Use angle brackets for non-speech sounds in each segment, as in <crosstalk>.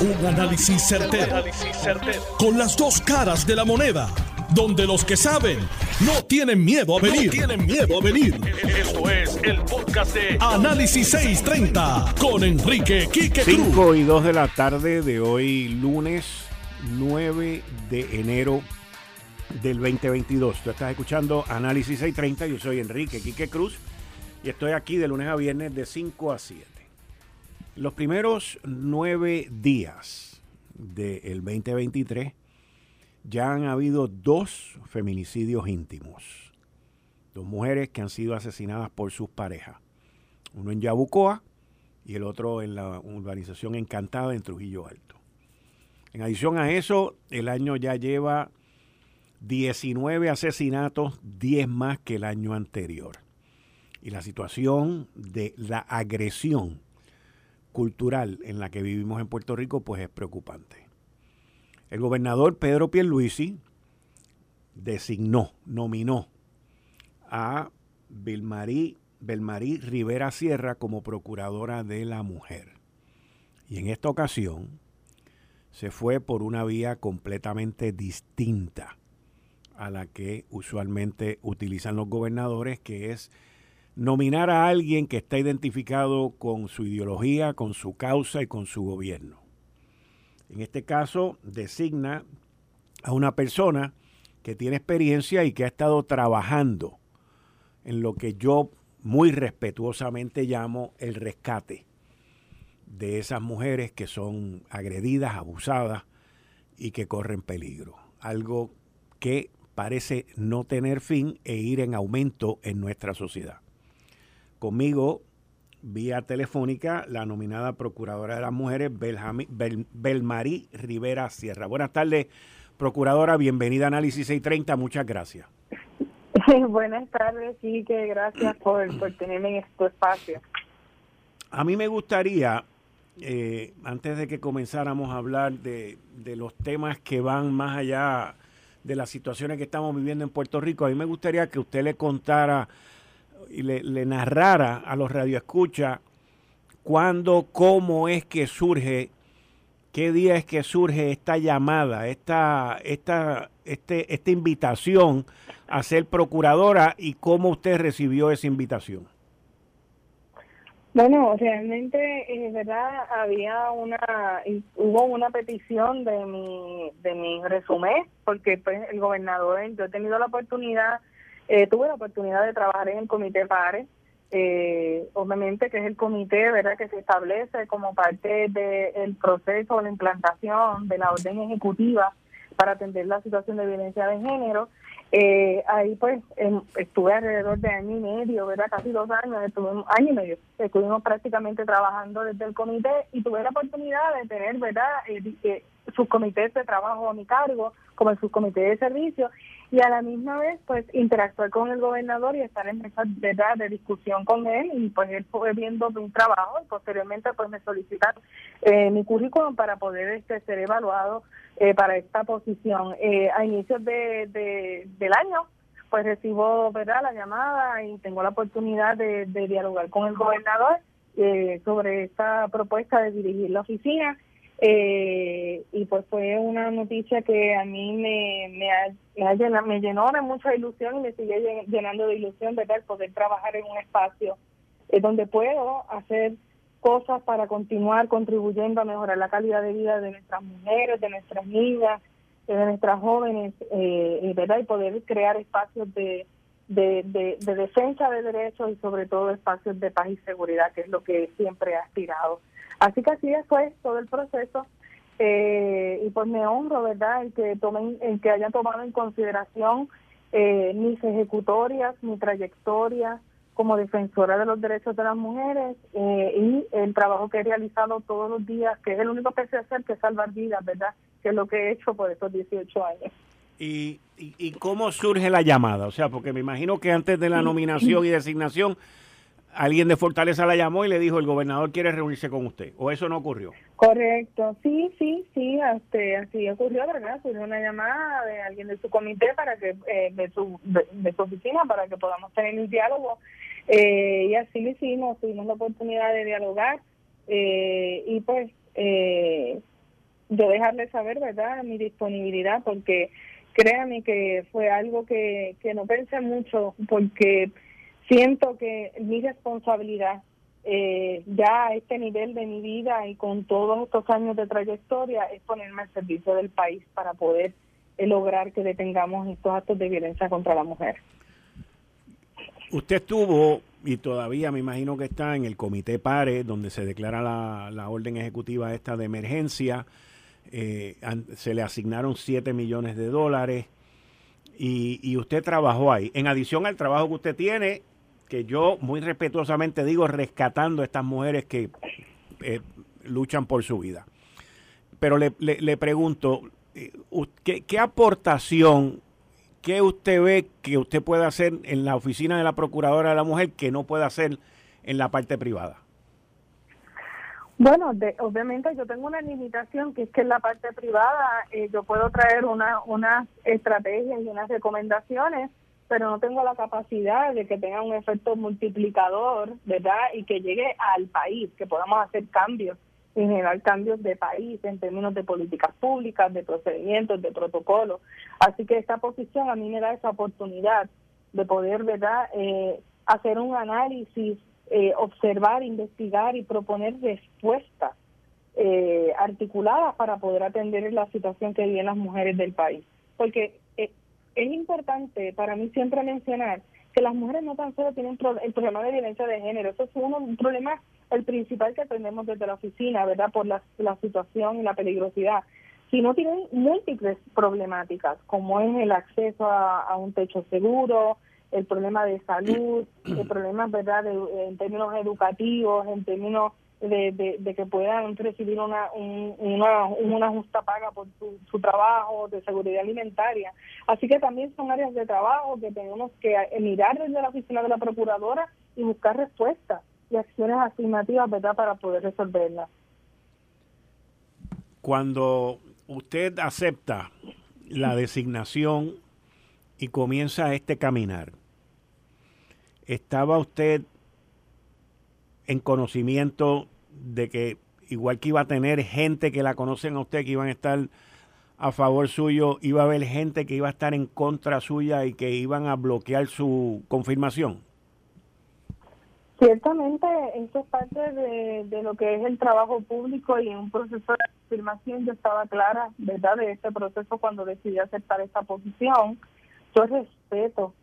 Un análisis certero, Con las dos caras de la moneda. Donde los que saben no tienen miedo a venir. tienen miedo a venir. Esto es el podcast de Análisis 630 con Enrique Quique Cruz. 5 y 2 de la tarde de hoy, lunes 9 de enero del 2022. Tú estás escuchando Análisis 630. Yo soy Enrique Quique Cruz y estoy aquí de lunes a viernes de 5 a 7. Los primeros nueve días del 2023 ya han habido dos feminicidios íntimos. Dos mujeres que han sido asesinadas por sus parejas. Uno en Yabucoa y el otro en la urbanización Encantada en Trujillo Alto. En adición a eso, el año ya lleva 19 asesinatos, 10 más que el año anterior. Y la situación de la agresión cultural en la que vivimos en Puerto Rico, pues es preocupante. El gobernador Pedro Pierluisi designó, nominó a Belmarí, Belmarí Rivera Sierra como procuradora de la mujer. Y en esta ocasión se fue por una vía completamente distinta a la que usualmente utilizan los gobernadores, que es nominar a alguien que está identificado con su ideología, con su causa y con su gobierno. En este caso, designa a una persona que tiene experiencia y que ha estado trabajando en lo que yo muy respetuosamente llamo el rescate de esas mujeres que son agredidas, abusadas y que corren peligro. Algo que parece no tener fin e ir en aumento en nuestra sociedad conmigo vía telefónica la nominada Procuradora de las Mujeres, Belmarí Rivera Sierra. Buenas tardes, Procuradora, bienvenida a Análisis 630, muchas gracias. <laughs> Buenas tardes, sí, que gracias por, tenerme en este espacio. A mí me gustaría, eh, antes de que comenzáramos a hablar de, de los temas que van más allá de las situaciones que estamos viviendo en Puerto Rico, a mí me gustaría que usted le contara y le, narrara a los radioescuchas cuándo, cómo es que surge, qué día es que surge esta llamada, esta, esta, este, esta invitación a ser procuradora y cómo usted recibió esa invitación. Bueno, realmente, es verdad, había una, hubo una petición de mi, de mi resumen, porque pues el gobernador, yo he tenido la oportunidad eh, tuve la oportunidad de trabajar en el Comité PARE, eh, obviamente que es el comité verdad que se establece como parte del proceso de la implantación de la orden ejecutiva para atender la situación de violencia de género. Eh, ahí pues em, estuve alrededor de año y medio, ¿verdad? Casi dos años, estuve un año y medio, estuvimos prácticamente trabajando desde el comité y tuve la oportunidad de tener, ¿verdad? Eh, sus comités de trabajo a mi cargo, como el subcomité de servicio, y a la misma vez pues interactuar con el gobernador y estar en esa verdad de discusión con él y pues él fue viendo mi trabajo y posteriormente pues me solicitan eh, mi currículum para poder este, ser evaluado eh, para esta posición. Eh, a inicios de, del año pues recibo verdad la llamada y tengo la oportunidad de, de dialogar con el gobernador sobre esta propuesta de dirigir la oficina eh, y pues fue una noticia que a mí me, me, me, llenó de mucha ilusión y me sigue llenando de ilusión, ¿verdad? poder trabajar en un espacio eh, donde puedo hacer cosas para continuar contribuyendo a mejorar la calidad de vida de nuestras mujeres, de nuestras niñas, de nuestras jóvenes, eh, ¿verdad? Y poder crear espacios de, de, de, de defensa de derechos y sobre todo espacios de paz y seguridad, que es lo que siempre he aspirado. Así que así fue todo el proceso eh, y pues me honro, ¿verdad?, en que, tomen, en que hayan tomado en consideración eh, mis ejecutorias, mi trayectoria como defensora de los derechos de las mujeres eh, y el trabajo que he realizado todos los días, que es el único que sé hacer, que es salvar vidas, ¿verdad?, que es lo que he hecho por estos 18 años. ¿Y, y, y cómo surge la llamada? O sea, porque me imagino que antes de la nominación y designación alguien de Fortaleza la llamó y le dijo el gobernador quiere reunirse con usted o eso no ocurrió correcto sí sí sí este, así ocurrió verdad surgió una llamada de alguien de su comité para que eh, de su de, su oficina para que podamos tener un diálogo eh, y así lo hicimos tuvimos la oportunidad de dialogar eh, y pues yo dejarle saber, ¿verdad?, mi disponibilidad, porque créame que fue algo que, que no pensé mucho, porque siento que mi responsabilidad eh, ya a este nivel de mi vida y con todos estos años de trayectoria es ponerme al servicio del país para poder eh, lograr que detengamos estos actos de violencia contra la mujer. Usted estuvo y todavía me imagino que está en el comité PARE, donde se declara la, orden ejecutiva esta de emergencia. Eh, se le asignaron 7 millones de dólares y, y, usted trabajó ahí. En adición al trabajo que usted tiene, que yo muy respetuosamente digo, rescatando a estas mujeres que eh, luchan por su vida. Pero le, le, pregunto, eh, ¿qué, ¿qué aportación ¿qué usted ve que usted puede hacer en la oficina de la Procuradora de la Mujer que no puede hacer en la parte privada? Bueno, obviamente yo tengo una limitación que es que en la parte privada eh, yo puedo traer una, unas estrategias y unas recomendaciones, pero no tengo la capacidad de que tenga un efecto multiplicador, ¿verdad? Y que llegue al país, que podamos hacer cambios en general cambios de país en términos de políticas públicas, de procedimientos, de protocolos. Así que esta posición a mí me da esa oportunidad de poder, ¿verdad?, eh, hacer un análisis, eh, observar, investigar y proponer respuestas eh, articuladas para poder atender la situación que viven las mujeres del país. Porque es importante para mí siempre mencionar que las mujeres no tan solo tienen el problema de violencia de género, eso es uno, un problema el principal que tenemos desde la oficina, ¿verdad? Por la, situación y la peligrosidad, sino tienen múltiples problemáticas, como es el acceso a, un techo seguro, el problema de salud, el problema, ¿verdad?, en términos educativos, en términos de, que puedan recibir una, una, una, justa paga por su, trabajo, de seguridad alimentaria. Así que también son áreas de trabajo que tenemos que mirar desde la oficina de la Procuradora y buscar respuestas y acciones afirmativas, ¿verdad?, para poder resolverla. Cuando usted acepta la designación y comienza este caminar, ¿estaba usted en conocimiento de que igual que iba a tener gente que la conocen a usted, que iban a estar a favor suyo, iba a haber gente que iba a estar en contra suya y que iban a bloquear su confirmación? Ciertamente, eso es parte de, lo que es el trabajo público y en un proceso de afirmación yo estaba clara, ¿verdad?, de este proceso cuando decidí aceptar esta posición. Yo respeto,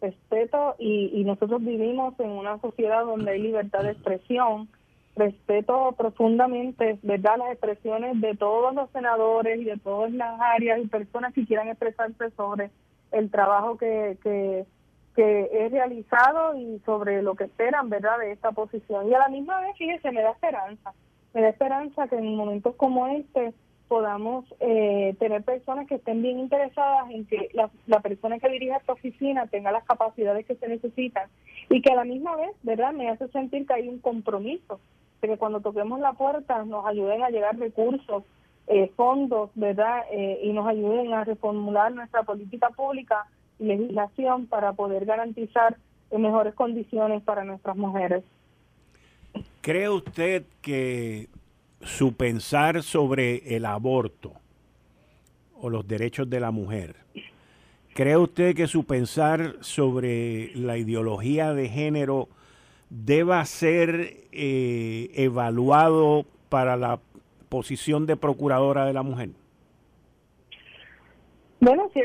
respeto y, y nosotros vivimos en una sociedad donde hay libertad de expresión. Respeto profundamente, ¿verdad?, las expresiones de todos los senadores y de todas las áreas y personas que quieran expresarse sobre el trabajo que, que que he realizado y sobre lo que esperan, ¿verdad?, de esta posición. Y a la misma vez, fíjese, me da esperanza, me da esperanza que en momentos como este podamos eh, tener personas que estén bien interesadas en que la, la persona que dirige esta oficina tenga las capacidades que se necesitan y que a la misma vez, ¿verdad?, me hace sentir que hay un compromiso, de que cuando toquemos la puerta nos ayuden a llegar recursos, eh, fondos, ¿verdad?, eh, y nos ayuden a reformular nuestra política pública legislación para poder garantizar mejores condiciones para nuestras mujeres. ¿Cree usted que su pensar sobre el aborto o los derechos de la mujer, cree usted que su pensar sobre la ideología de género deba ser eh, evaluado para la posición de procuradora de la mujer?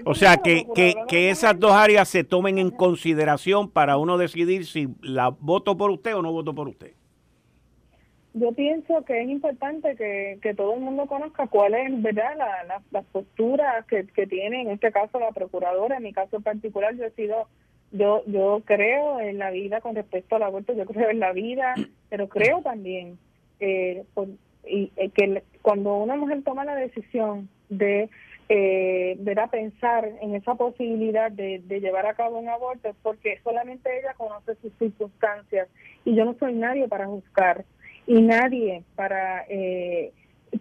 o sea, que, que, esas dos áreas se tomen en consideración para uno decidir si la voto por usted o no voto por usted. Yo pienso que es importante que, que todo el mundo conozca cuál es, ¿verdad?, la, las posturas que, que tiene, en este caso, la procuradora. En mi caso particular, yo he sido, yo, yo creo en la vida con respecto al aborto, yo creo en la vida, pero creo también eh, y, eh, que cuando una mujer toma la decisión de eh, a pensar en esa posibilidad de, llevar a cabo un aborto es porque solamente ella conoce sus circunstancias y yo no soy nadie para juzgar y nadie para eh,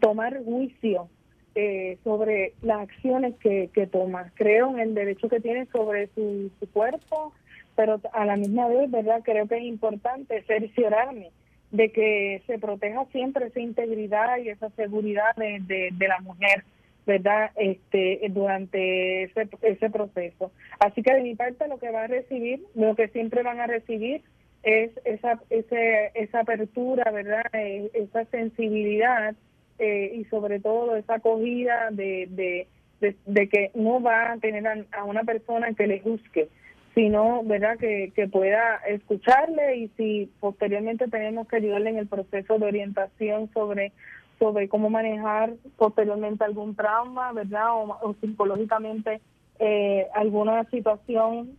tomar juicio eh, sobre las acciones que, que toma. Creo en el derecho que tiene sobre su, su cuerpo, pero a la misma vez, ¿verdad? Creo que es importante cerciorarme de que se proteja siempre esa integridad y esa seguridad de, de, la mujer, ¿verdad? Este, durante ese, ese proceso. Así que de mi parte lo que va a recibir, lo que siempre van a recibir es esa, ese, esa apertura, ¿verdad? Eh, esa sensibilidad eh, y sobre todo esa acogida de, de, de, que no va a tener a, una persona que le juzgue, sino verdad que, que pueda escucharle y si posteriormente tenemos que ayudarle en el proceso de orientación sobre sobre cómo manejar posteriormente algún trauma, ¿verdad? O, psicológicamente eh, alguna situación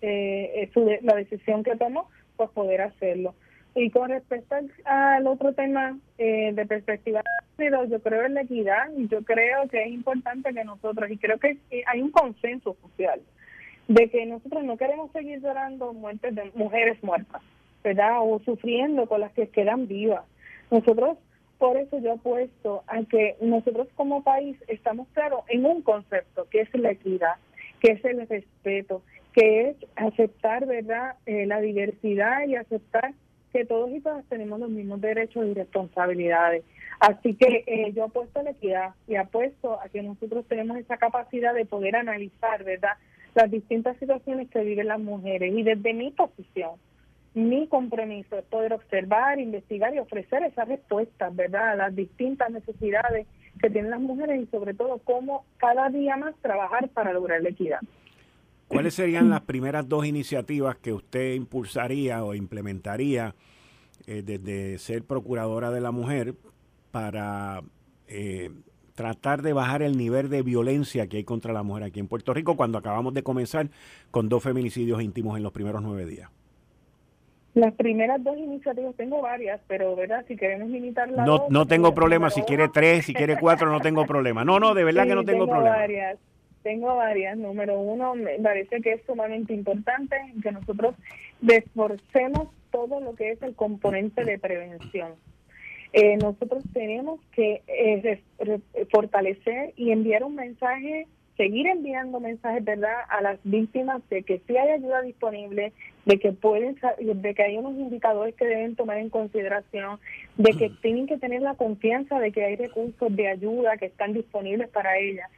eh, la decisión que tomó, pues poder hacerlo. Y con respecto al, otro tema eh, de perspectiva yo creo en la equidad y yo creo que es importante que nosotros, y creo que hay un consenso social, de que nosotros no queremos seguir llorando muertes de mujeres muertas, ¿verdad? O sufriendo con las que quedan vivas. Nosotros, por eso yo apuesto a que nosotros como país estamos claros en un concepto, que es la equidad, que es el respeto, que es aceptar, ¿verdad?, eh, la diversidad y aceptar que todos y todas tenemos los mismos derechos y responsabilidades. Así que eh, yo apuesto a la equidad y apuesto a que nosotros tenemos esa capacidad de poder analizar, ¿verdad?, las distintas situaciones que viven las mujeres. Y desde mi posición, mi compromiso es poder observar, investigar y ofrecer esas respuestas, ¿verdad?, a las distintas necesidades que tienen las mujeres y sobre todo cómo cada día más trabajar para lograr la equidad. ¿Cuáles serían las primeras dos iniciativas que usted impulsaría o implementaría eh, desde ser procuradora de la mujer para eh, tratar de bajar el nivel de violencia que hay contra la mujer aquí en Puerto Rico cuando acabamos de comenzar con dos feminicidios íntimos en los primeros nueve días? Las primeras dos iniciativas, tengo varias, pero verdad, si queremos limitarlas. No, no tengo problema, si quiere tres, si quiere cuatro, no tengo problema. No, no, de verdad que no tengo, tengo problema. Varias. Tengo varias. Número uno, me parece que es sumamente importante que nosotros desforcemos todo lo que es el componente de prevención. Eh, nosotros tenemos que eh, fortalecer y enviar un mensaje, seguir enviando mensajes, ¿verdad?, a las víctimas de que sí hay ayuda disponible, de que pueden, de que hay unos indicadores que deben tomar en consideración, de que tienen que tener la confianza de que hay recursos de ayuda que están disponibles para ellas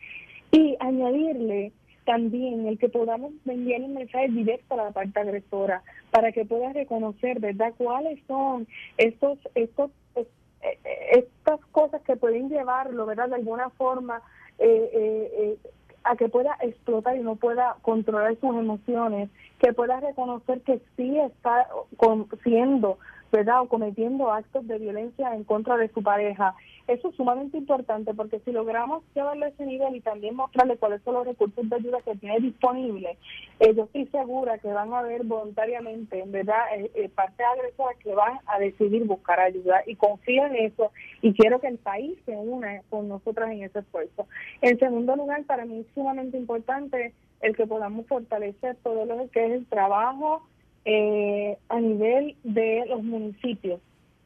y añadirle también el que podamos enviar un mensaje directo a la parte agresora para que pueda reconocer, ¿verdad?, cuáles son estos, estos, eh, estas cosas que pueden llevarlo, ¿verdad?, de alguna forma eh, eh, a que pueda explotar y no pueda controlar sus emociones, que pueda reconocer que sí está siendo ¿verdad? O cometiendo actos de violencia en contra de su pareja. Eso es sumamente importante porque si logramos llevarle ese nivel y también mostrarle cuáles son los recursos de ayuda que tiene disponible, eh, yo estoy segura que van a ver voluntariamente, ¿verdad? Eh, eh, que van a decidir buscar ayuda y confío en eso y quiero que el país se una con nosotras en ese esfuerzo. En segundo lugar, para mí es sumamente importante el que podamos fortalecer todo lo que es el trabajo eh, a nivel de los municipios.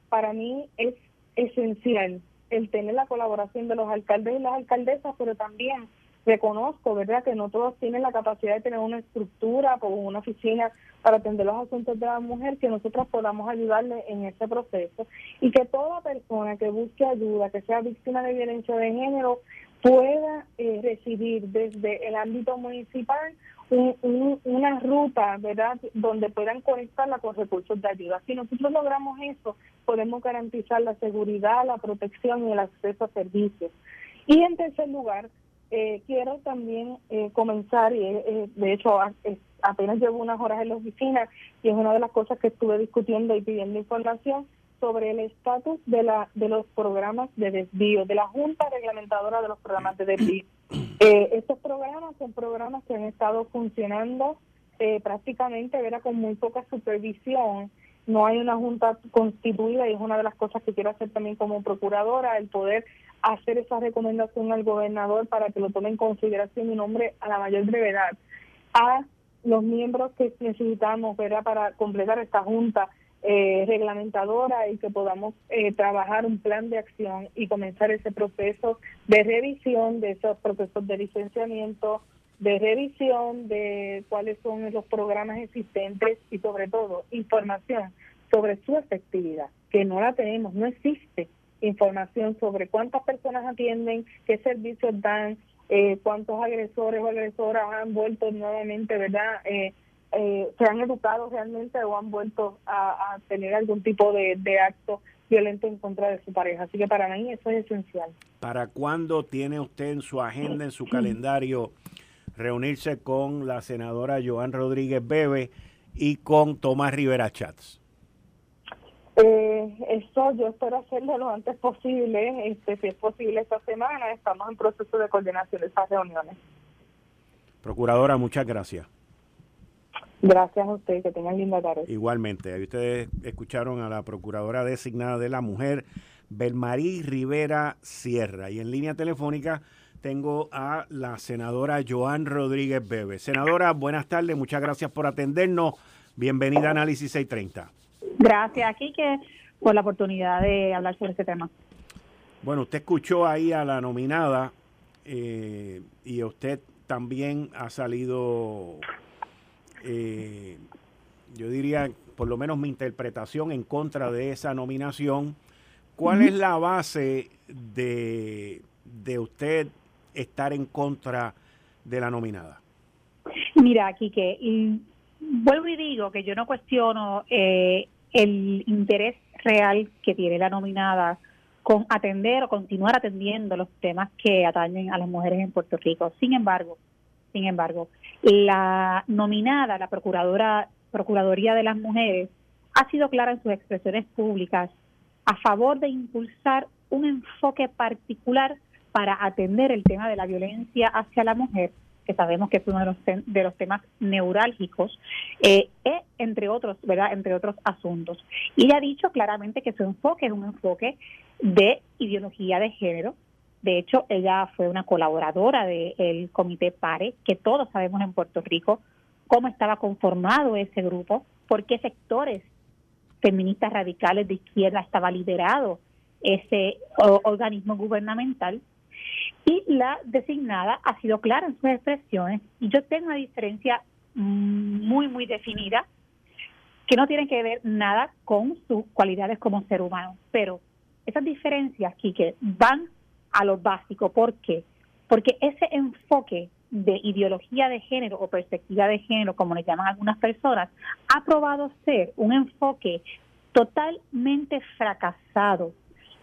Para mí es esencial el tener la colaboración de los alcaldes y las alcaldesas, pero también reconozco, ¿verdad?, que no todos tienen la capacidad de tener una estructura o una oficina para atender los asuntos de la mujer, que nosotros podamos ayudarle en ese proceso y que toda persona que busque ayuda, que sea víctima de violencia de género, pueda eh, recibir desde el ámbito municipal una ruta, ¿verdad?, donde puedan conectarla con recursos de ayuda. Si nosotros logramos eso, podemos garantizar la seguridad, la protección y el acceso a servicios. Y en tercer lugar, eh, quiero también eh, comenzar, y eh, de hecho apenas llevo unas horas en la oficina y es una de las cosas que estuve discutiendo y pidiendo información sobre el estatus de, la, de los programas de desvío, de la Junta Reglamentadora de los Programas de Desvío. <clears throat> Eh, estos programas son programas que han estado funcionando eh, prácticamente ¿verdad? con muy poca supervisión. No hay una junta constituida y es una de las cosas que quiero hacer también como procuradora, el poder hacer esa recomendación al gobernador para que lo tome en consideración y nombre a la mayor brevedad a los miembros que necesitamos ¿verdad? para completar esta junta eh, reglamentadora y que podamos eh, trabajar un plan de acción y comenzar ese proceso de revisión de esos procesos de licenciamiento, de revisión de cuáles son los programas existentes y sobre todo información sobre su efectividad, que no la tenemos, no existe información sobre cuántas personas atienden, qué servicios dan, eh, cuántos agresores o agresoras han vuelto nuevamente, ¿verdad? Eh, eh, se han educado realmente o han vuelto a, tener algún tipo de, de, acto violento en contra de su pareja. Así que para mí eso es esencial. ¿Para cuándo tiene usted en su agenda, en su calendario, reunirse con la senadora Joan Rodríguez Bebe y con Tomás Rivera Chats? Eh, eso yo espero hacerlo lo antes posible, este, si es posible esta semana, estamos en proceso de coordinación de esas reuniones. Procuradora, muchas gracias. Gracias a usted, que tengan linda tarde. Igualmente, ahí ustedes escucharon a la Procuradora designada de la Mujer, Belmarí Rivera Sierra. Y en línea telefónica tengo a la senadora Joan Rodríguez Bebe. Senadora, buenas tardes, muchas gracias por atendernos. Bienvenida a Análisis 630. Gracias, Quique, por la oportunidad de hablar sobre este tema. Bueno, usted escuchó ahí a la nominada eh, y usted también ha salido, eh, yo diría, por lo menos mi interpretación en contra de esa nominación. ¿Cuál es la base de, de usted estar en contra de la nominada? Mira, Quique, y vuelvo y digo que yo no cuestiono eh, el interés real que tiene la nominada con atender o continuar atendiendo los temas que atañen a las mujeres en Puerto Rico. Sin embargo, sin embargo, la nominada, la procuradora Procuraduría de las Mujeres, ha sido clara en sus expresiones públicas a favor de impulsar un enfoque particular para atender el tema de la violencia hacia la mujer que sabemos que es uno de los, de los temas neurálgicos, eh, e entre otros, ¿verdad? Entre otros asuntos. Y ha dicho claramente que su enfoque es un enfoque de ideología de género. De hecho, ella fue una colaboradora del Comité PARE, que todos sabemos en Puerto Rico cómo estaba conformado ese grupo, por qué sectores feministas radicales de izquierda estaba liderado ese organismo gubernamental y la designada ha sido clara en sus expresiones y yo tengo una diferencia muy, muy definida que no tiene que ver nada con sus cualidades como ser humano. Pero esas diferencias, que van a lo básico. ¿Por qué? Porque ese enfoque de ideología de género o perspectiva de género, como le llaman algunas personas, ha probado ser un enfoque totalmente fracasado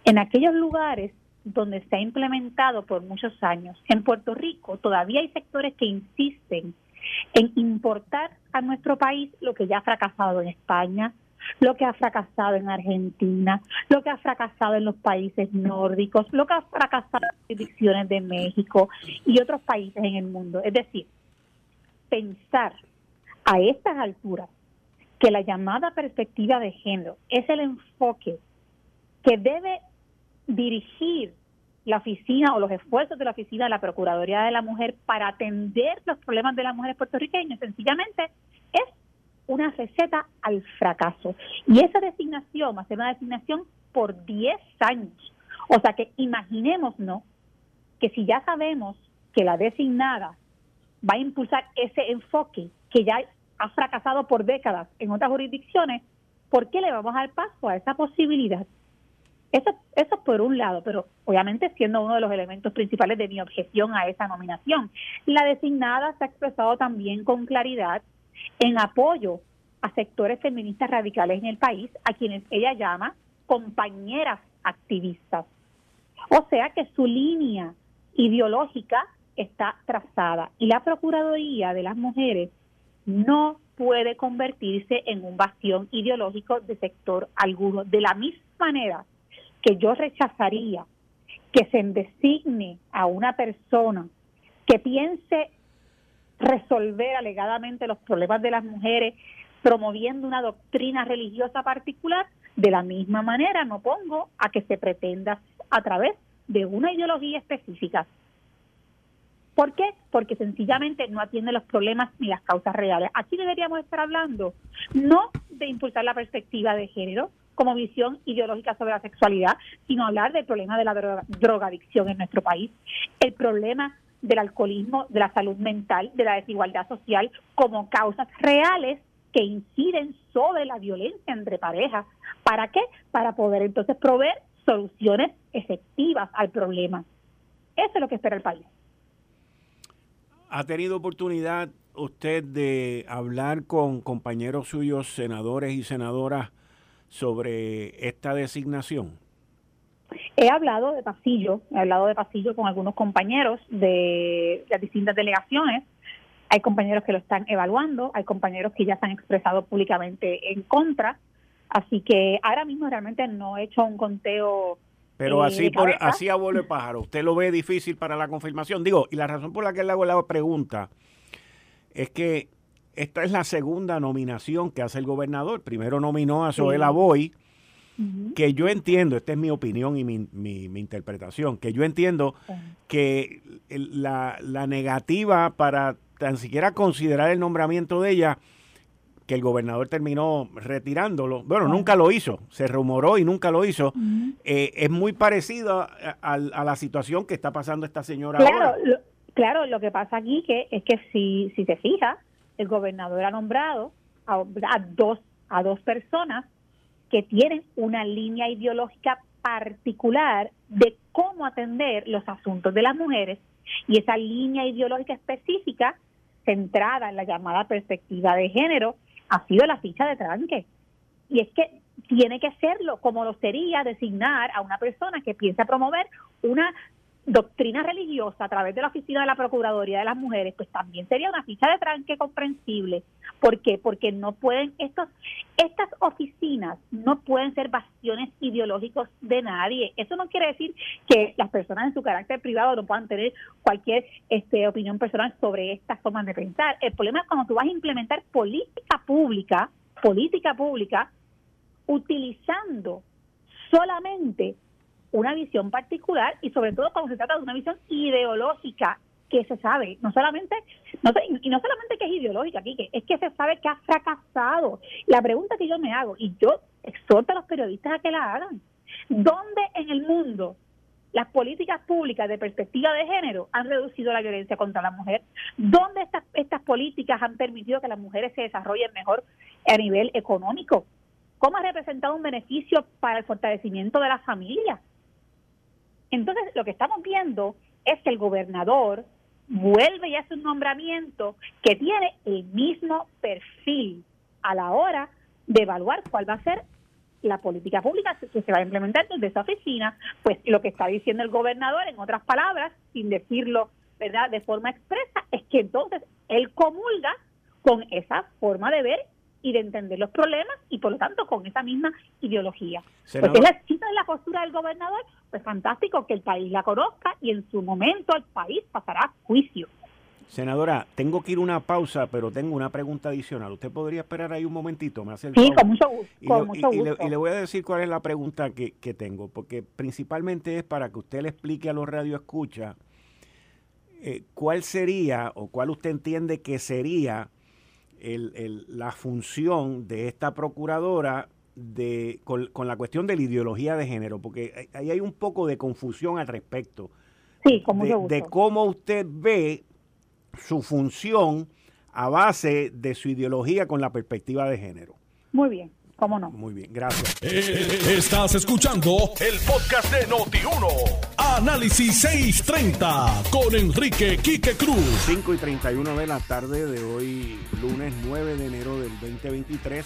en aquellos lugares donde se ha implementado por muchos años. En Puerto Rico todavía hay sectores que insisten en importar a nuestro país lo que ya ha fracasado en España, lo que ha fracasado en Argentina, lo que ha fracasado en los países nórdicos, lo que ha fracasado en las jurisdicciones de México y otros países en el mundo. Es decir, pensar a estas alturas que la llamada perspectiva de género es el enfoque que debe dirigir la oficina o los esfuerzos de la oficina de la Procuraduría de la Mujer para atender los problemas de las mujeres puertorriqueñas. Sencillamente es una receta al fracaso. Y esa designación va a ser una designación por 10 años. O sea que imaginemos, ¿no? Que si ya sabemos que la designada va a impulsar ese enfoque que ya ha fracasado por décadas en otras jurisdicciones, ¿por qué le vamos a dar paso a esa posibilidad? Eso, eso por un lado, pero obviamente siendo uno de los elementos principales de mi objeción a esa nominación. La designada se ha expresado también con claridad en apoyo a sectores feministas radicales en el país, a quienes ella llama compañeras activistas. O sea que su línea ideológica está trazada y la Procuraduría de las Mujeres no puede convertirse en un bastión ideológico de sector alguno. De la misma manera que yo rechazaría que se designe a una persona que piense resolver alegadamente los problemas de las mujeres promoviendo una doctrina religiosa particular, de la misma manera no pongo a que se pretenda a través de una ideología específica. ¿Por qué? Porque sencillamente no atiende los problemas ni las causas reales. Aquí deberíamos estar hablando no de impulsar la perspectiva de género, como visión ideológica sobre la sexualidad, sino hablar del problema de la drogadicción en nuestro país, el problema del alcoholismo, de la salud mental, de la desigualdad social como causas reales que inciden sobre la violencia entre parejas. ¿Para qué? Para poder entonces proveer soluciones efectivas al problema. Eso es lo que espera el país. ¿Ha tenido oportunidad usted de hablar con compañeros suyos, senadores y senadoras, sobre esta designación? He hablado de pasillo, he hablado de pasillo con algunos compañeros de las distintas delegaciones. Hay compañeros que lo están evaluando, hay compañeros que ya se han expresado públicamente en contra. Así que ahora mismo realmente no he hecho un conteo. Pero eh, así, por, así a vuelo de pájaro, ¿usted lo ve difícil para la confirmación? Digo, y la razón por la que le hago la pregunta es que esta es la segunda nominación que hace el gobernador. Primero nominó a Zoela Boy, que yo entiendo, esta es mi opinión y mi, mi, interpretación, que yo entiendo que la, la, negativa para tan siquiera considerar el nombramiento de ella, que el gobernador terminó retirándolo, bueno, nunca lo hizo, se rumoró y nunca lo hizo, eh, es muy parecido a, la situación que está pasando esta señora ahora. claro, lo que pasa aquí que es que si, si se fija, el gobernador ha nombrado a, dos, a dos personas que tienen una línea ideológica particular de cómo atender los asuntos de las mujeres y esa línea ideológica específica centrada en la llamada perspectiva de género ha sido la ficha de tranque. Y es que tiene que serlo, como lo sería designar a una persona que piensa promover una doctrina religiosa a través de la oficina de la Procuraduría de las Mujeres, pues también sería una ficha de tranque comprensible. ¿Por qué? Porque no pueden, estos, estas oficinas no pueden ser bastiones ideológicos de nadie. Eso no quiere decir que las personas en su carácter privado no puedan tener cualquier este, opinión personal sobre estas formas de pensar. El problema es cuando tú vas a implementar política pública, política pública, utilizando solamente una visión particular y sobre todo cuando se trata de una visión ideológica que se sabe, no solamente, no, y no solamente que es ideológica, aquí, que es que se sabe que ha fracasado. La pregunta que yo me hago, y yo exhorto a los periodistas a que la hagan, ¿dónde en el mundo las políticas públicas de perspectiva de género han reducido la violencia contra la mujer? ¿Dónde estas, estas políticas han permitido que las mujeres se desarrollen mejor a nivel económico? ¿Cómo ha representado un beneficio para el fortalecimiento de las familias? Entonces, lo que estamos viendo es que el gobernador vuelve y hace un nombramiento que tiene el mismo perfil a la hora de evaluar cuál va a ser la política pública que se va a implementar desde esa oficina, pues lo que está diciendo el gobernador, en otras palabras, sin decirlo verdad de forma expresa, es que entonces él comulga con esa forma de ver y de entender los problemas y por lo tanto con esa misma ideología. Porque es la, cita de la postura del gobernador, pues fantástico que el país la conozca y en su momento el país pasará juicio. Senadora, tengo que ir a una pausa, pero tengo una pregunta adicional. ¿Usted podría esperar ahí un momentito? ¿Me hace sí, con mucho gusto. Y, le, voy a decir cuál es la pregunta que, que tengo, porque principalmente es para que usted le explique a los radioescuchas eh, cuál sería o cuál usted entiende que sería el, la función de esta procuradora de, con, la cuestión de la ideología de género, porque ahí hay un poco de confusión al respecto. Sí, de, cómo usted ve su función a base de su ideología con la perspectiva de género. Muy bien. ¿Cómo no? Muy bien, gracias. Eh, estás escuchando el podcast de Noti1. Análisis 630 con Enrique Quique Cruz. 5 y 31 de la tarde de hoy, lunes 9 de enero del 2023.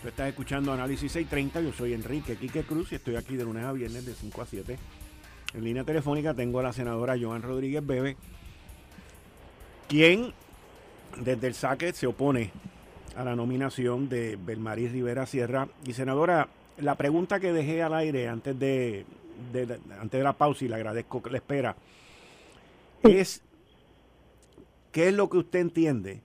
Tú estás escuchando Análisis 630. Yo soy Enrique Quique Cruz y estoy aquí de lunes a viernes de 5 a 7. En línea telefónica tengo a la senadora Joan Rodríguez Bebe, quien desde el saque se opone a la nominación de Belmarí Rivera Sierra. Y senadora, la pregunta que dejé al aire antes de, antes de la pausa y le agradezco que la espera es ¿qué es lo que usted entiende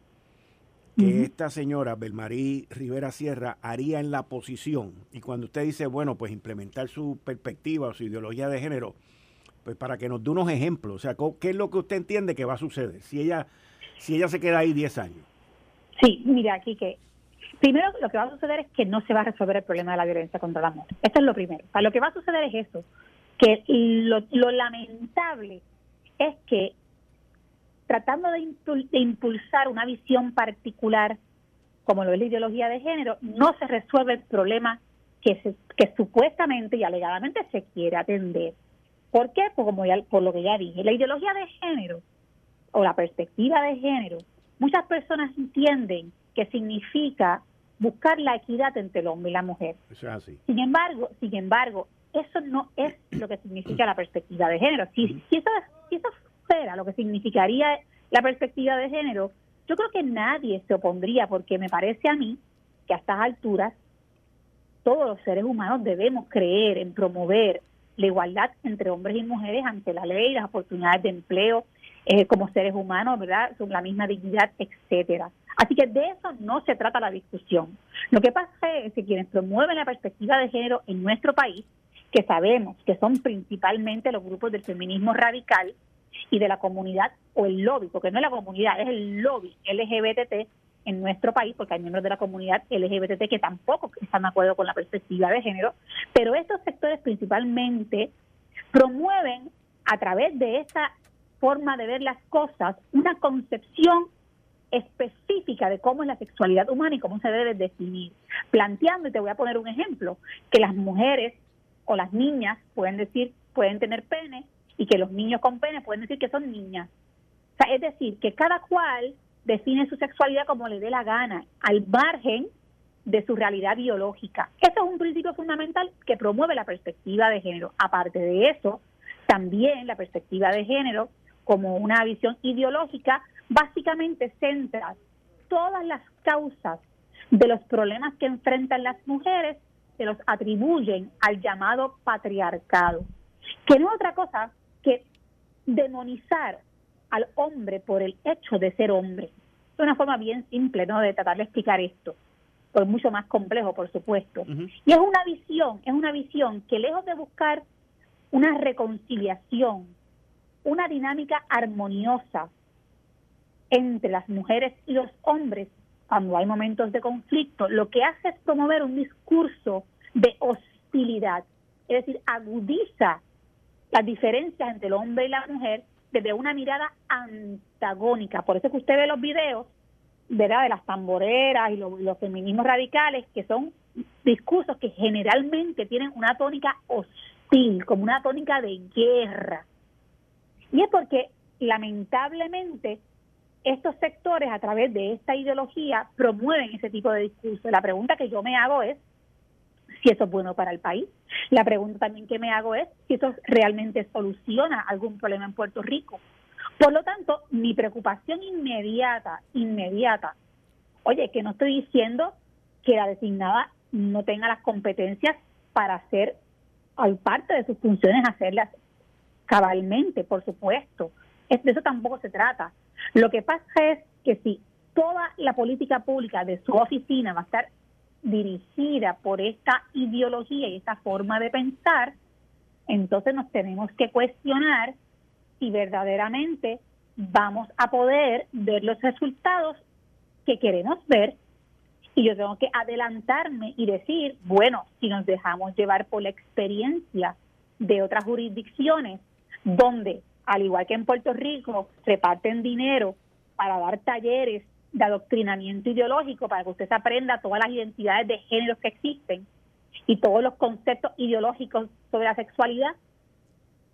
que esta señora Belmarí Rivera Sierra haría en la posición? Y cuando usted dice, bueno, pues implementar su perspectiva o su ideología de género, pues para que nos dé unos ejemplos, o sea, ¿qué es lo que usted entiende que va a suceder si ella, si ella se queda ahí 10 años? Sí, mira, aquí que primero lo que va a suceder es que no se va a resolver el problema de la violencia contra la mujer. Esto es lo primero. Lo que va a suceder es eso, que lo, lamentable es que tratando de, impulsar una visión particular como lo es la ideología de género, no se resuelve el problema que, se, que supuestamente y alegadamente se quiere atender. ¿Por qué? Por, como ya, por lo que ya dije, la ideología de género o la perspectiva de género, muchas personas entienden que significa buscar la equidad entre el hombre y la mujer. Eso es así. Sin embargo, sin embargo, eso no es lo que significa la perspectiva de género. Si, si, eso, si eso fuera lo que significaría la perspectiva de género, yo creo que nadie se opondría porque me parece a mí que a estas alturas todos los seres humanos debemos creer en promover la igualdad entre hombres y mujeres ante la ley, las oportunidades de empleo eh, como seres humanos, ¿verdad? Son la misma dignidad, etcétera. Así que de eso no se trata la discusión. Lo que pasa es que quienes promueven la perspectiva de género en nuestro país, que sabemos que son principalmente los grupos del feminismo radical y de la comunidad o el lobby, porque no es la comunidad, es el lobby LGBT en nuestro país, porque hay miembros de la comunidad LGBT que tampoco están de acuerdo con la perspectiva de género, pero estos sectores principalmente promueven a través de esa forma de ver las cosas una concepción específica de cómo es la sexualidad humana y cómo se debe definir, planteando, y te voy a poner un ejemplo, que las mujeres o las niñas pueden decir, pueden tener pene y que los niños con pene pueden decir que son niñas. Es decir, que cada cual define su sexualidad como le dé la gana, al margen de su realidad biológica. Eso es un principio fundamental que promueve la perspectiva de género. Aparte de eso, también la perspectiva de género, como una visión ideológica, básicamente centra todas las causas de los problemas que enfrentan las mujeres, se los atribuyen al llamado patriarcado, que no es otra cosa que demonizar al hombre por el hecho de ser hombre. Es una forma bien simple ¿no? de tratar de explicar esto, pero mucho más complejo, por supuesto. Y es una visión, es una visión que lejos de buscar una reconciliación, una dinámica armoniosa entre las mujeres y los hombres cuando hay momentos de conflicto, lo que hace es promover un discurso de hostilidad, es decir, agudiza las diferencias entre el hombre y la mujer desde una mirada antagónica. Por eso es que usted ve los videos ¿verdad? de las tamboreras y los, los feminismos radicales, que son discursos que generalmente tienen una tónica hostil, como una tónica de guerra. Y es porque lamentablemente estos sectores a través de esta ideología promueven ese tipo de discurso. La pregunta que yo me hago es, si eso es bueno para el país. La pregunta también que me hago es si eso realmente soluciona algún problema en Puerto Rico. Por lo tanto, mi preocupación inmediata, inmediata, oye, que no estoy diciendo que la designada no tenga las competencias para hacer, al parte de sus funciones, hacerlas cabalmente, por supuesto. De eso tampoco se trata. Lo que pasa es que si toda la política pública de su oficina va a estar dirigida por esta ideología y esta forma de pensar, entonces nos tenemos que cuestionar si verdaderamente vamos a poder ver los resultados que queremos ver. Y yo tengo que adelantarme y decir, bueno, si nos dejamos llevar por la experiencia de otras jurisdicciones, donde, al igual que en Puerto Rico, reparten dinero para dar talleres de adoctrinamiento ideológico para que usted se aprenda todas las identidades de género que existen y todos los conceptos ideológicos sobre la sexualidad,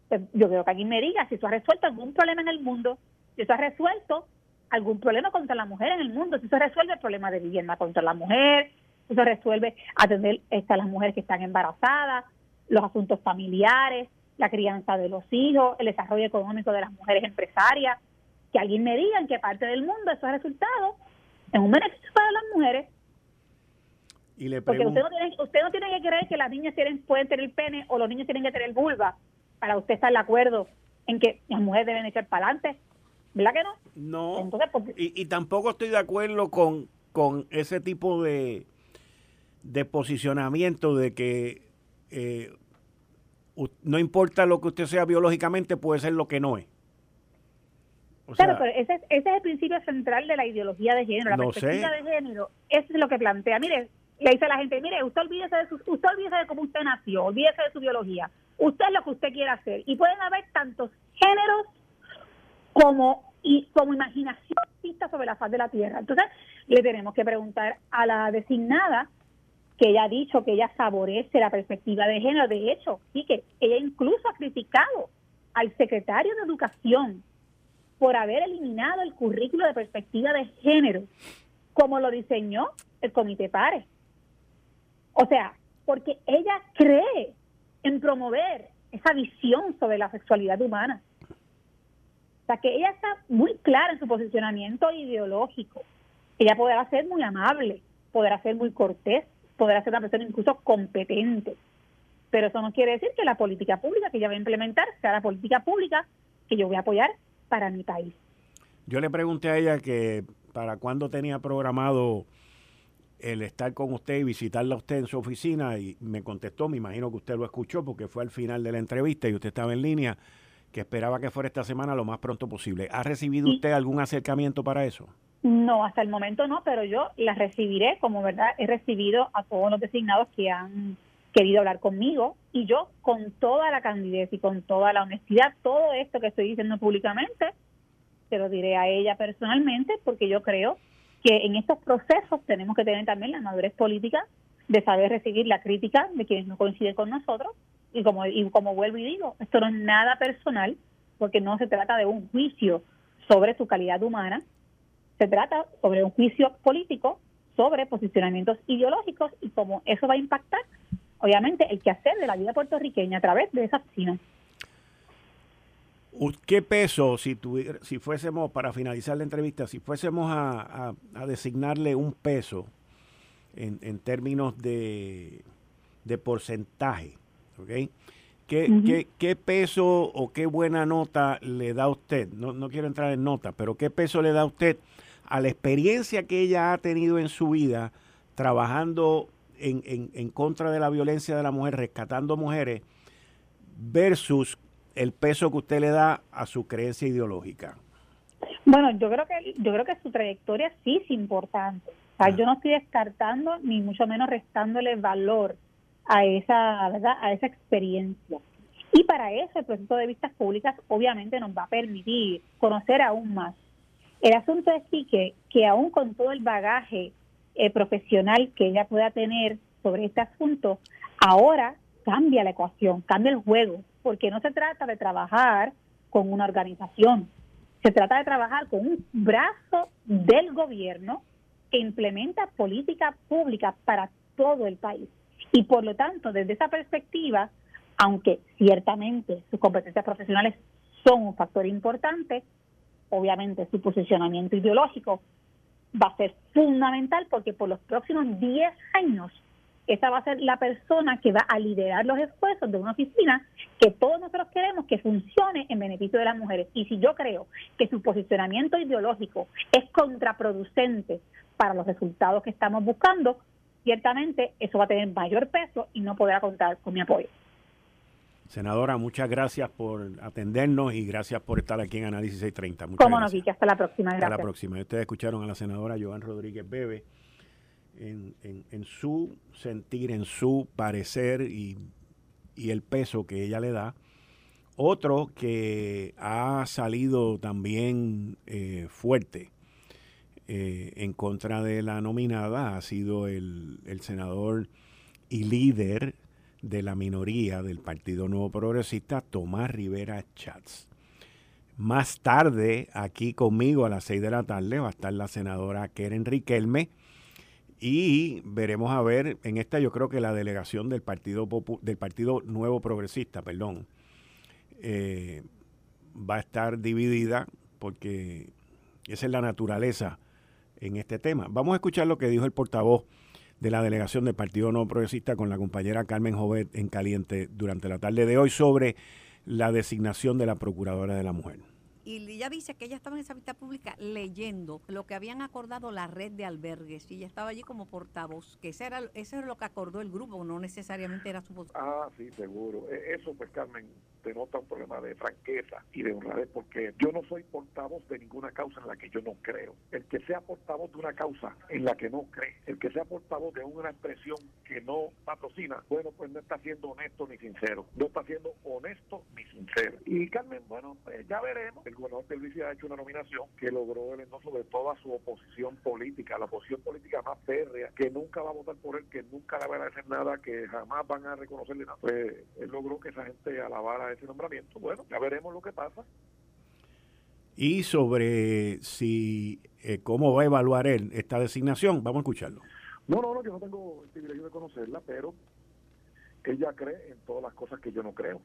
pues yo creo que alguien me diga si eso ha resuelto algún problema en el mundo, si eso ha resuelto algún problema contra la mujer en el mundo, si eso resuelve el problema de vivienda contra la mujer, si eso resuelve atender a las mujeres que están embarazadas, los asuntos familiares, la crianza de los hijos, el desarrollo económico de las mujeres empresarias, que alguien me diga en qué parte del mundo eso ha resultado en un beneficio para las mujeres. Y le Porque usted no, tiene, usted no tiene que creer que las niñas tienen, pueden tener el pene o los niños tienen que tener vulva para usted estar de acuerdo en que las mujeres deben echar para adelante. ¿Verdad que no? No. Entonces, y, y, tampoco estoy de acuerdo con, con ese tipo de, de posicionamiento de que eh, no importa lo que usted sea biológicamente, puede ser lo que no es claro, pero ese es, ese es el principio central de la ideología de género. La perspectiva de género es lo que plantea. Mire, le dice a la gente, mire, usted olvídese de, su, usted olvídese de cómo usted nació, olvídese de su biología. Usted es lo que usted quiera hacer. Y pueden haber tantos géneros como y como imaginación sobre la faz de la Tierra. Entonces, le tenemos que preguntar a la designada que ella ha dicho que ella favorece la perspectiva de género. De hecho, sí que ella incluso ha criticado al secretario de Educación por haber eliminado el currículo de perspectiva de género, como lo diseñó el Comité PARE. O sea, porque ella cree en promover esa visión sobre la sexualidad humana. O sea, que ella está muy clara en su posicionamiento ideológico. Ella podrá ser muy amable, podrá ser muy cortés, podrá ser una persona incluso competente. Pero eso no quiere decir que la política pública que ella va a implementar sea la política pública que yo voy a apoyar para mi país. Yo le pregunté a ella que para cuándo tenía programado el estar con usted y visitarla a usted en su oficina y me contestó, me imagino que usted lo escuchó porque fue al final de la entrevista y usted estaba en línea, que esperaba que fuera esta semana lo más pronto posible. ¿Ha recibido usted algún acercamiento para eso? No, hasta el momento no, pero yo la recibiré, como verdad he recibido a todos los designados que han querido hablar conmigo y yo con toda la candidez y con toda la honestidad, todo esto que estoy diciendo públicamente, se lo diré a ella personalmente porque yo creo que en estos procesos tenemos que tener también la madurez política de saber recibir la crítica de quienes no coinciden con nosotros. Y como, y como vuelvo y digo, esto no es nada personal porque no se trata de un juicio sobre su calidad humana, se trata sobre un juicio político sobre posicionamientos ideológicos y cómo eso va a impactar obviamente, el quehacer de la vida puertorriqueña a través de esa oficina. ¿Qué peso, si, si fuésemos, para finalizar la entrevista, si fuésemos a, designarle un peso en, términos de, porcentaje, ¿ok? ¿Qué, qué, peso o qué buena nota le da usted? No, no quiero entrar en nota, pero ¿qué peso le da a usted a la experiencia que ella ha tenido en su vida trabajando en, en, contra de la violencia de la mujer, rescatando mujeres, versus el peso que usted le da a su creencia ideológica? Bueno, yo creo que yo creo que su trayectoria sí es importante. Ah. yo no estoy descartando ni mucho menos restándole valor a esa, ¿verdad? a esa experiencia. Y para eso el proceso de vistas públicas obviamente nos va a permitir conocer aún más. El asunto es que, que aún con todo el bagaje eh, profesional que ella pueda tener sobre este asunto, ahora cambia la ecuación, cambia el juego, porque no se trata de trabajar con una organización, se trata de trabajar con un brazo del gobierno que implementa política pública para todo el país. Y por lo tanto, desde esa perspectiva, aunque ciertamente sus competencias profesionales son un factor importante, obviamente su posicionamiento ideológico va a ser fundamental porque por los próximos 10 años esa va a ser la persona que va a liderar los esfuerzos de una oficina que todos nosotros queremos que funcione en beneficio de las mujeres. Y si yo creo que su posicionamiento ideológico es contraproducente para los resultados que estamos buscando, ciertamente eso va a tener mayor peso y no podrá contar con mi apoyo. Senadora, muchas gracias por atendernos y gracias por estar aquí en Análisis 630. Muchas Cómo no, hasta la próxima. Hasta la próxima. Ustedes escucharon a la senadora Joan Rodríguez Bebe en, su sentir, en su parecer y, el peso que ella le da. Otro que ha salido también eh, fuerte eh, en contra de la nominada ha sido el, el senador y líder de la minoría del Partido Nuevo Progresista, Tomás Rivera Chats. Más tarde, aquí conmigo a las 6 de la tarde, va a estar la senadora Keren Riquelme y veremos a ver, en esta yo creo que la delegación del Partido, del partido Nuevo Progresista, perdón, eh, va a estar dividida porque esa es la naturaleza en este tema. Vamos a escuchar lo que dijo el portavoz de la delegación del Partido No Progresista con la compañera Carmen Jovet en caliente durante la tarde de hoy sobre la designación de la Procuradora de la Mujer y ella dice que ella estaba en esa vista pública leyendo lo que habían acordado la red de albergues y ella estaba allí como portavoz, que ese era, eso era lo que acordó el grupo, no necesariamente era su posición. Ah, sí, seguro. E, eso, pues Carmen, denota un problema de franqueza y de honradez, porque yo no soy portavoz de ninguna causa en la que yo no creo. El que sea portavoz de una causa en la que no cree, el que sea portavoz de una expresión que no patrocina, bueno, pues no está siendo honesto ni sincero, no está siendo honesto ni sincero. Y Carmen, bueno, pues ya veremos. El gobernador Pierluisi ha hecho una nominación que logró el endoso de toda su oposición política, la oposición política más férrea, que nunca va a votar por él, que nunca le van a hacer nada, que jamás van a reconocerle nada. Pues él logró que esa gente alabara ese nombramiento. Bueno, ya veremos lo que pasa. Y sobre si eh, cómo va a evaluar él esta designación, vamos a escucharlo. No, no, no, yo no tengo el privilegio de conocerla, pero ella cree en todas las cosas que yo no creo.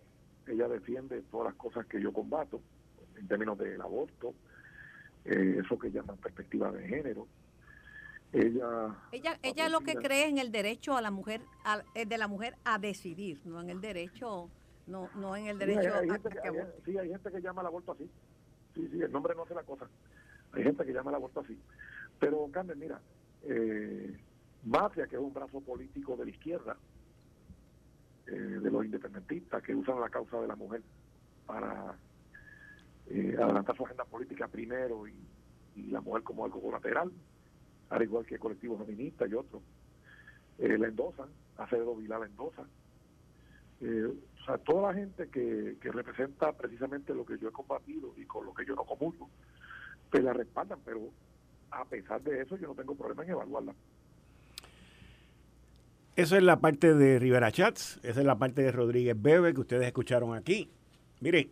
Ella defiende todas las cosas que yo combato, en términos del aborto, eh, eso que llaman perspectiva de género. Ella, ella, ella lo que cree en el derecho a la mujer, eh, de la mujer a decidir, no en el derecho, no, no en el derecho hay, a, gente que, Sí, hay gente que llama al aborto así. Sí, sí, el nombre no hace la cosa. Hay gente que llama al aborto así. Pero, Carmen, mira, eh, Mafia, que es un brazo político de la izquierda, eh, de los independentistas que usan la causa de la mujer para eh, adelantar su agenda política primero y, la mujer como algo colateral, al igual que colectivos feministas y otros. Eh, la endosan, Acevedo Vilá la endosa. o sea, toda la gente que, que representa precisamente lo que yo he combatido y con lo que yo no comulgo, pues la respaldan, pero a pesar de eso yo no tengo problema en evaluarla. Esa es la parte de Rivera Chats, esa es la parte de Rodríguez Bebe que ustedes escucharon aquí. Mire,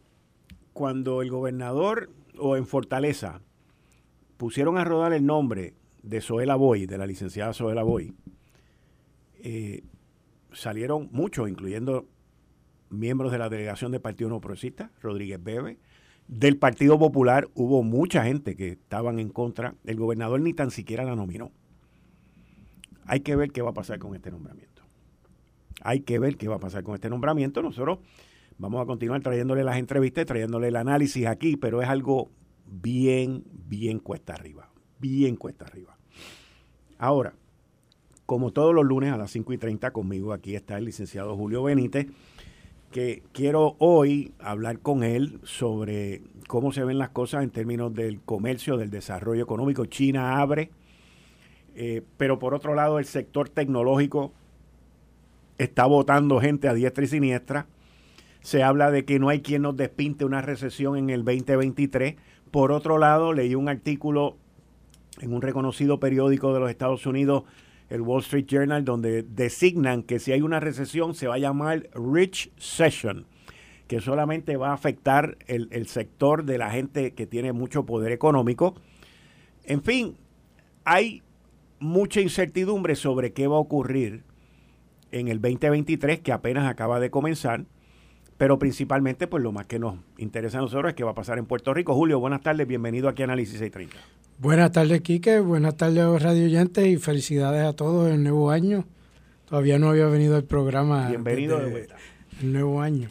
cuando el gobernador o en Fortaleza pusieron a rodar el nombre de Zoela Boy, de la licenciada Zoela Boy, eh, salieron muchos, incluyendo miembros de la delegación del Partido No Progresista, Rodríguez Bebe. Del Partido Popular hubo mucha gente que estaban en contra. El gobernador ni tan siquiera la nominó. Hay que ver qué va a pasar con este nombramiento. Hay que ver qué va a pasar con este nombramiento. Nosotros vamos a continuar trayéndole las entrevistas, trayéndole el análisis aquí, pero es algo bien, bien cuesta arriba. Bien cuesta arriba. Ahora, como todos los lunes a las 5 y 30 conmigo aquí está el licenciado Julio Benítez, que quiero hoy hablar con él sobre cómo se ven las cosas en términos del comercio, del desarrollo económico. China abre eh, pero por otro lado, el sector tecnológico está votando gente a diestra y siniestra. Se habla de que no hay quien nos despinte una recesión en el 2023. Por otro lado, leí un artículo en un reconocido periódico de los Estados Unidos, el Wall Street Journal, donde designan que si hay una recesión se va a llamar Rich Session, que solamente va a afectar el, el sector de la gente que tiene mucho poder económico. En fin, hay mucha incertidumbre sobre qué va a ocurrir en el 2023 que apenas acaba de comenzar, pero principalmente pues lo más que nos interesa a nosotros es qué va a pasar en Puerto Rico. Julio, buenas tardes, bienvenido aquí a Análisis 630. Buenas tardes, Quique, buenas tardes radio oyentes y felicidades a todos en el nuevo año. Todavía no había venido el programa. Bienvenido de vuelta. El nuevo año.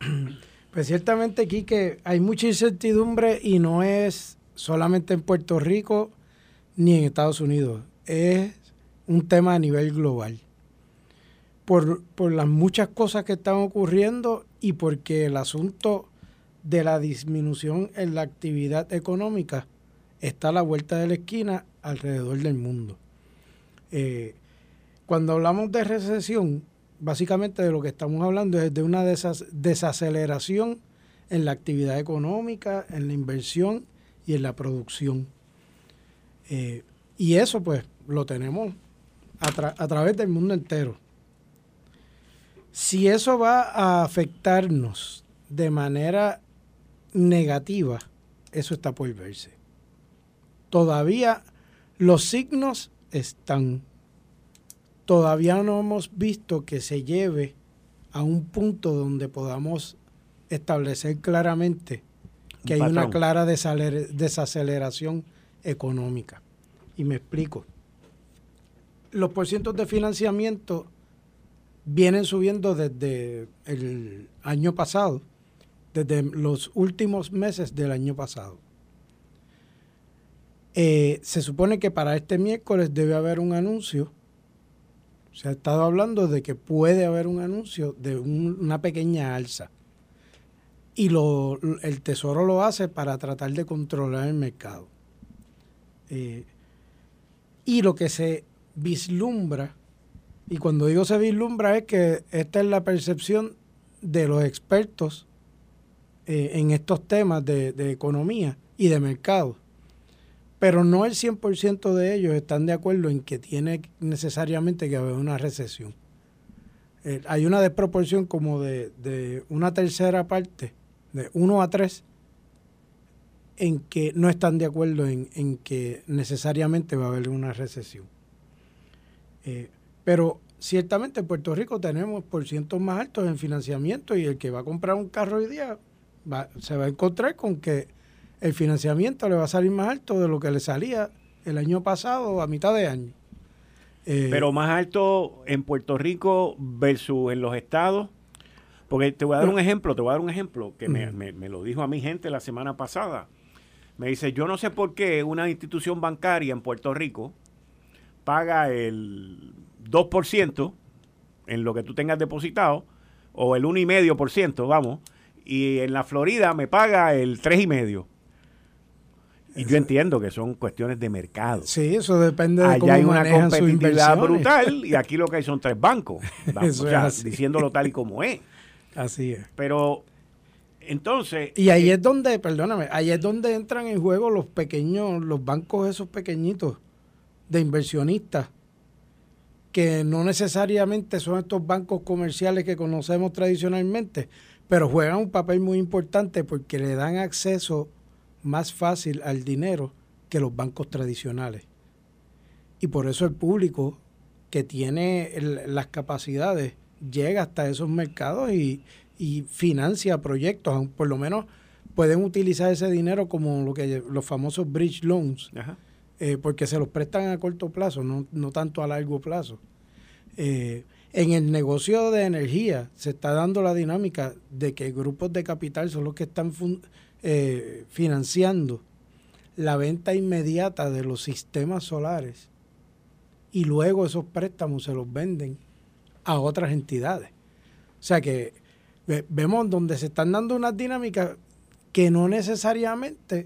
<clears throat> Pues ciertamente, Quique, hay mucha incertidumbre y no es solamente en Puerto Rico ni en Estados Unidos es un tema a nivel global. Por, las muchas cosas que están ocurriendo y porque el asunto de la disminución en la actividad económica está a la vuelta de la esquina alrededor del mundo. Eh, cuando hablamos de recesión, básicamente de lo que estamos hablando es de una desaceleración en la actividad económica, en la inversión y en la producción. Eh, y eso pues lo tenemos a, través del mundo entero. Si eso va a afectarnos de manera negativa, eso está por verse. Todavía los signos están. Todavía no hemos visto que se lleve a un punto donde podamos establecer claramente que hay una clara desaceleración económica. Y me explico los porcientos de financiamiento vienen subiendo desde el año pasado, desde los últimos meses del año pasado. Eh, se supone que para este miércoles debe haber un anuncio. Se ha estado hablando de que puede haber un anuncio de una pequeña alza. Y lo, el Tesoro lo hace para tratar de controlar el mercado. Eh, y lo que se vislumbra, y cuando digo se vislumbra es que esta es la percepción de los expertos eh, en estos temas de, de economía y de mercado. Pero no el 100% de ellos están de acuerdo en que tiene necesariamente que haber una recesión. Eh, hay una desproporción como de, de una tercera parte, de 1 a 3, en que no están de acuerdo en, en que necesariamente va a haber una recesión. Eh, pero ciertamente en Puerto Rico tenemos por cientos más altos en financiamiento y el que va a comprar un carro hoy día va, se va a encontrar con que el financiamiento le va a salir más alto de lo que le salía el año pasado a mitad de año. Eh, Pero más alto en Puerto Rico versus en los estados. Porque te voy a dar un ejemplo, te voy a dar un ejemplo que me, me, lo dijo a mi gente la semana pasada. Me dice, yo no sé por qué una institución bancaria en Puerto Rico paga el 2% en lo que tú tengas depositado, o el 1,5%, vamos, y en la Florida me paga el 3,5%. Y yo entiendo que son cuestiones de mercado. Sí, eso depende de Allá cómo hay una competitividad brutal <laughs> y aquí lo que hay son tres bancos. Vamos, diciéndolo tal y como es. Así es. Pero entonces. Y ahí eh, es donde, perdóname, ahí es donde entran en juego los pequeños, los bancos esos pequeñitos de inversionistas, que no necesariamente son estos bancos comerciales que conocemos tradicionalmente, pero juegan un papel muy importante porque le dan acceso más fácil al dinero que los bancos tradicionales. Y por eso el público que tiene las capacidades llega hasta esos mercados y, financia proyectos, por lo menos pueden utilizar ese dinero como lo que los famosos bridge loans, eh, porque se los prestan a corto plazo, no, no tanto a largo plazo. Eh, en el negocio de energía se está dando la dinámica de que grupos de capital son los que están eh, financiando la venta inmediata de los sistemas solares y luego esos préstamos se los venden a otras entidades. O sea que vemos donde se están dando unas dinámicas que no necesariamente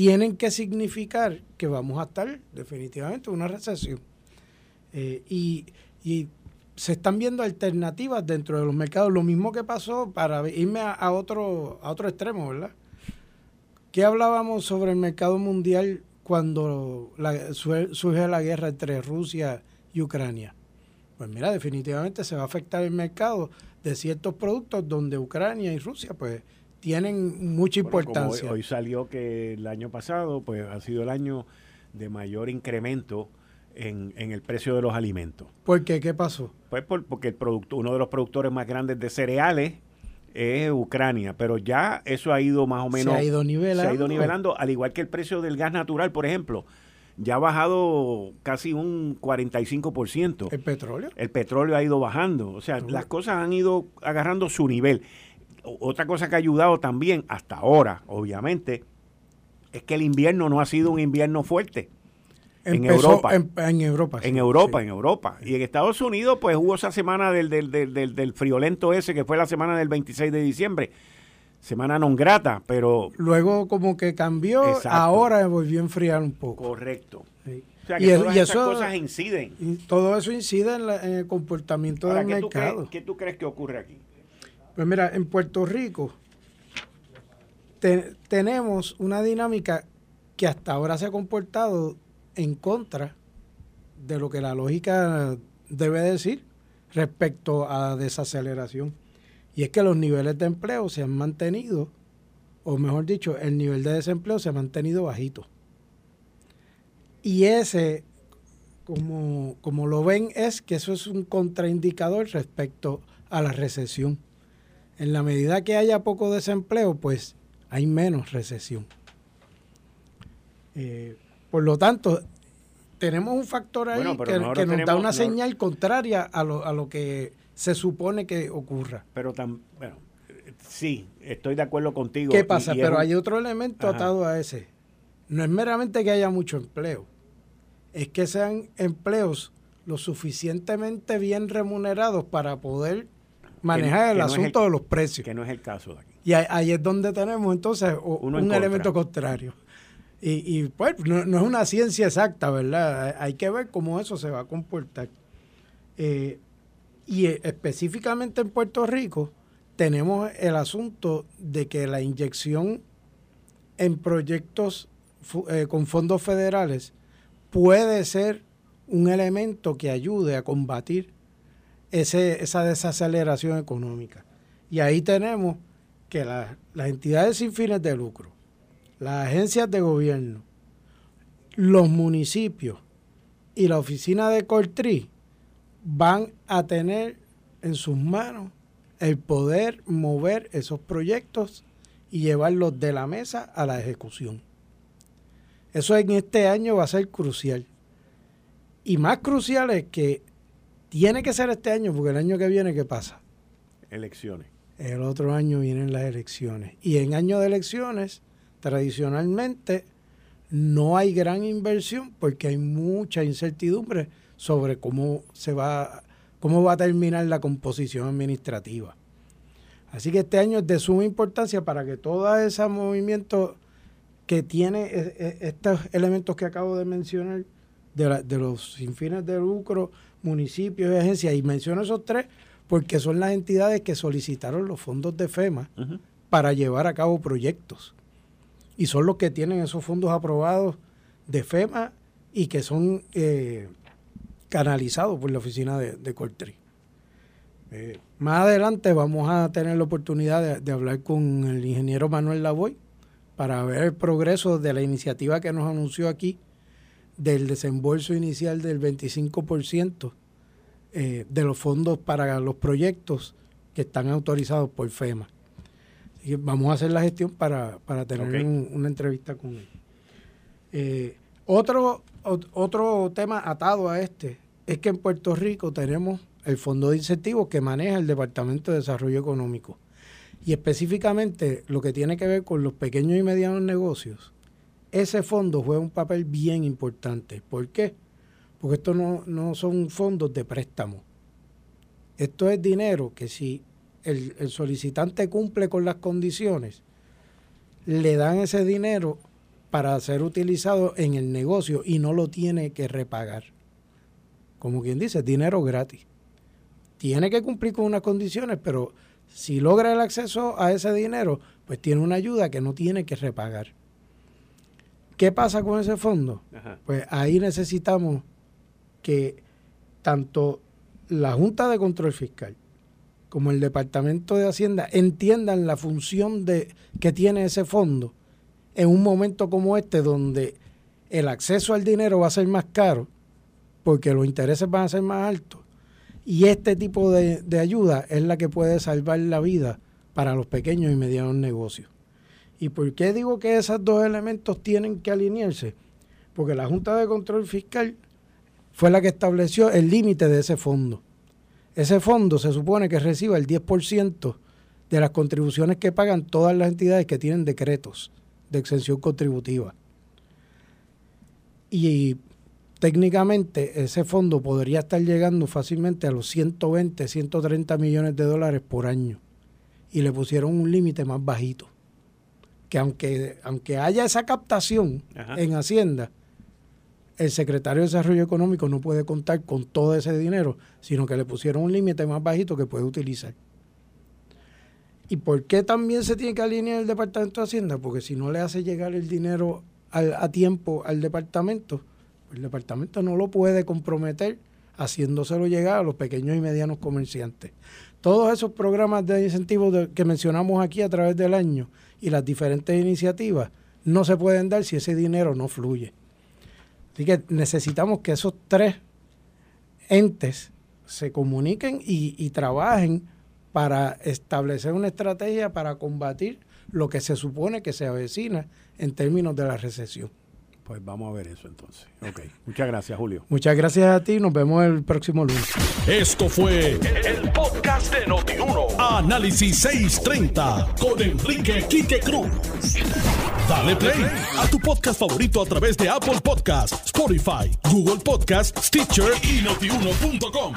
tienen que significar que vamos a estar definitivamente en una recesión. Eh, y, y, se están viendo alternativas dentro de los mercados. Lo mismo que pasó para irme a, otro, a otro extremo, ¿verdad? ¿Qué hablábamos sobre el mercado mundial cuando surge la guerra entre Rusia y Ucrania? Pues mira, definitivamente se va a afectar el mercado de ciertos productos donde Ucrania y Rusia pues tienen mucha importancia. hoy, salió que el año pasado pues ha sido el año de mayor incremento en, el precio de los alimentos. ¿Por qué? ¿Qué pasó? Pues porque el producto, uno de los productores más grandes de cereales es Ucrania, pero ya eso ha ido más o menos... Se ha ido nivelando. Se ha ido nivelando, al igual que el precio del gas natural, por ejemplo, ya ha bajado casi un 45%. ¿El petróleo? El petróleo ha ido bajando, o sea, las cosas han ido agarrando su nivel. Otra cosa que ha ayudado también, hasta ahora, obviamente, es que el invierno no ha sido un invierno fuerte en Europa. En, Europa. En Europa, en Europa. Y en Estados Unidos, pues hubo esa semana del, del, del, del, friolento ese, que fue la semana del 26 de diciembre. Semana non grata, pero... Luego como que cambió, ahora volvió a enfriar un poco. Correcto. O sea, que todas esas cosas inciden. todo eso incide en, el comportamiento del mercado. ¿Qué tú crees que ocurre aquí? Pues mira, en Puerto Rico tenemos una dinámica que hasta ahora se ha comportado en contra de lo que la lógica debe decir respecto a desaceleración. Y es que los niveles de empleo se han mantenido, o mejor dicho, el nivel de desempleo se ha mantenido bajito. Y ese, como, como lo ven, es que eso es un contraindicador respecto a la recesión. En la medida que haya poco desempleo, pues hay menos recesión. Eh, por lo tanto, tenemos un factor ahí que, nos da una señal contraria a lo, a lo que se supone que ocurra. Pero tan, bueno, sí, estoy de acuerdo contigo. ¿Qué pasa? pero hay otro elemento atado a ese. No es meramente que haya mucho empleo, es que sean empleos lo suficientemente bien remunerados para poder manejar el asunto de los precios. Que no es el caso de aquí. Y ahí, es donde tenemos entonces un elemento contrario. Y, pues no, es una ciencia exacta, ¿verdad? Hay que ver cómo eso se va a comportar. Eh, y específicamente en Puerto Rico tenemos el asunto de que la inyección en proyectos eh, con fondos federales puede ser un elemento que ayude a combatir esa desaceleración económica. Y ahí tenemos que las entidades sin fines de lucro, las agencias de gobierno, los municipios y la oficina de Coltri van a tener en sus manos el poder mover esos proyectos y llevarlos de la mesa a la ejecución. Eso en este año va a ser crucial. Y más crucial es que tiene que ser este año, porque el año que viene, ¿qué pasa? Elecciones. El otro año vienen las elecciones. Y en año de elecciones, tradicionalmente, no hay gran inversión porque hay mucha incertidumbre sobre cómo se va, cómo va a terminar la composición administrativa. Así que este año es de suma importancia para que todo ese movimiento que tiene e, e, estos elementos que acabo de mencionar, de, de los sin fines de lucro, municipios y agencias, y menciono esos tres porque son las entidades que solicitaron los fondos de FEMA para llevar a cabo proyectos. Y son los que tienen esos fondos aprobados de FEMA y que son eh, canalizados por la oficina de, de Coltri. Eh, más adelante vamos a tener la oportunidad de, hablar con el ingeniero Manuel Lavoy para ver el progreso de la iniciativa que nos anunció aquí del desembolso inicial del 25% eh, de los fondos para los proyectos que están autorizados por FEMA. vamos a hacer la gestión para, tener una entrevista con él. Eh, otro, otro tema atado a este es que en Puerto Rico tenemos el fondo de incentivos que maneja el Departamento de Desarrollo Económico. Y específicamente lo que tiene que ver con los pequeños y medianos negocios, ese fondo juega un papel bien importante. ¿Por qué? Porque esto no, no son fondos de préstamo. Esto es dinero que si el, el solicitante cumple con las condiciones, le dan ese dinero para ser utilizado en el negocio y no lo tiene que repagar. Como quien dice, dinero gratis tiene que cumplir con unas condiciones, pero si logra el acceso a ese dinero, pues tiene una ayuda que no tiene que repagar. ¿Qué pasa con ese fondo? Pues ahí necesitamos que tanto la Junta de Control Fiscal como el Departamento de Hacienda entiendan la función de, que tiene ese fondo en un momento como este donde el acceso al dinero va a ser más caro porque los intereses van a ser más altos y este tipo de, ayuda es la que puede salvar la vida para los pequeños y medianos negocios. ¿Y por qué digo que esos dos elementos tienen que alinearse? Porque la Junta de Control Fiscal fue la que estableció el límite de ese fondo. Ese fondo se supone que reciba el 10% de las contribuciones que pagan todas las entidades que tienen decretos de exención contributiva. Y técnicamente ese fondo podría estar llegando fácilmente a los 120, 130 millones de dólares por año. Y le pusieron un límite más bajito. Que aunque, aunque haya esa captación en Hacienda, el secretario de Desarrollo Económico no puede contar con todo ese dinero, sino que le pusieron un límite más bajito que puede utilizar. ¿Y por qué también se tiene que alinear el Departamento de Hacienda? Porque si no le hace llegar el dinero a tiempo al departamento, el departamento no lo puede comprometer haciéndoselo llegar a los pequeños y medianos comerciantes. Todos esos programas de incentivos que mencionamos aquí a través del año y las diferentes iniciativas no se pueden dar si ese dinero no fluye. Así que necesitamos que esos tres entes se comuniquen y, trabajen para establecer una estrategia para combatir lo que se supone que se avecina en términos de la recesión. Pues vamos a ver eso entonces. Ok. Muchas gracias, Julio. Muchas gracias a ti. Nos vemos el próximo lunes. Esto fue el, podcast de Notiuno. Análisis 630 con Enrique Quique Cruz. Dale play a tu podcast favorito a través de Apple Podcasts, Spotify, Google Podcasts, Stitcher y notiuno.com.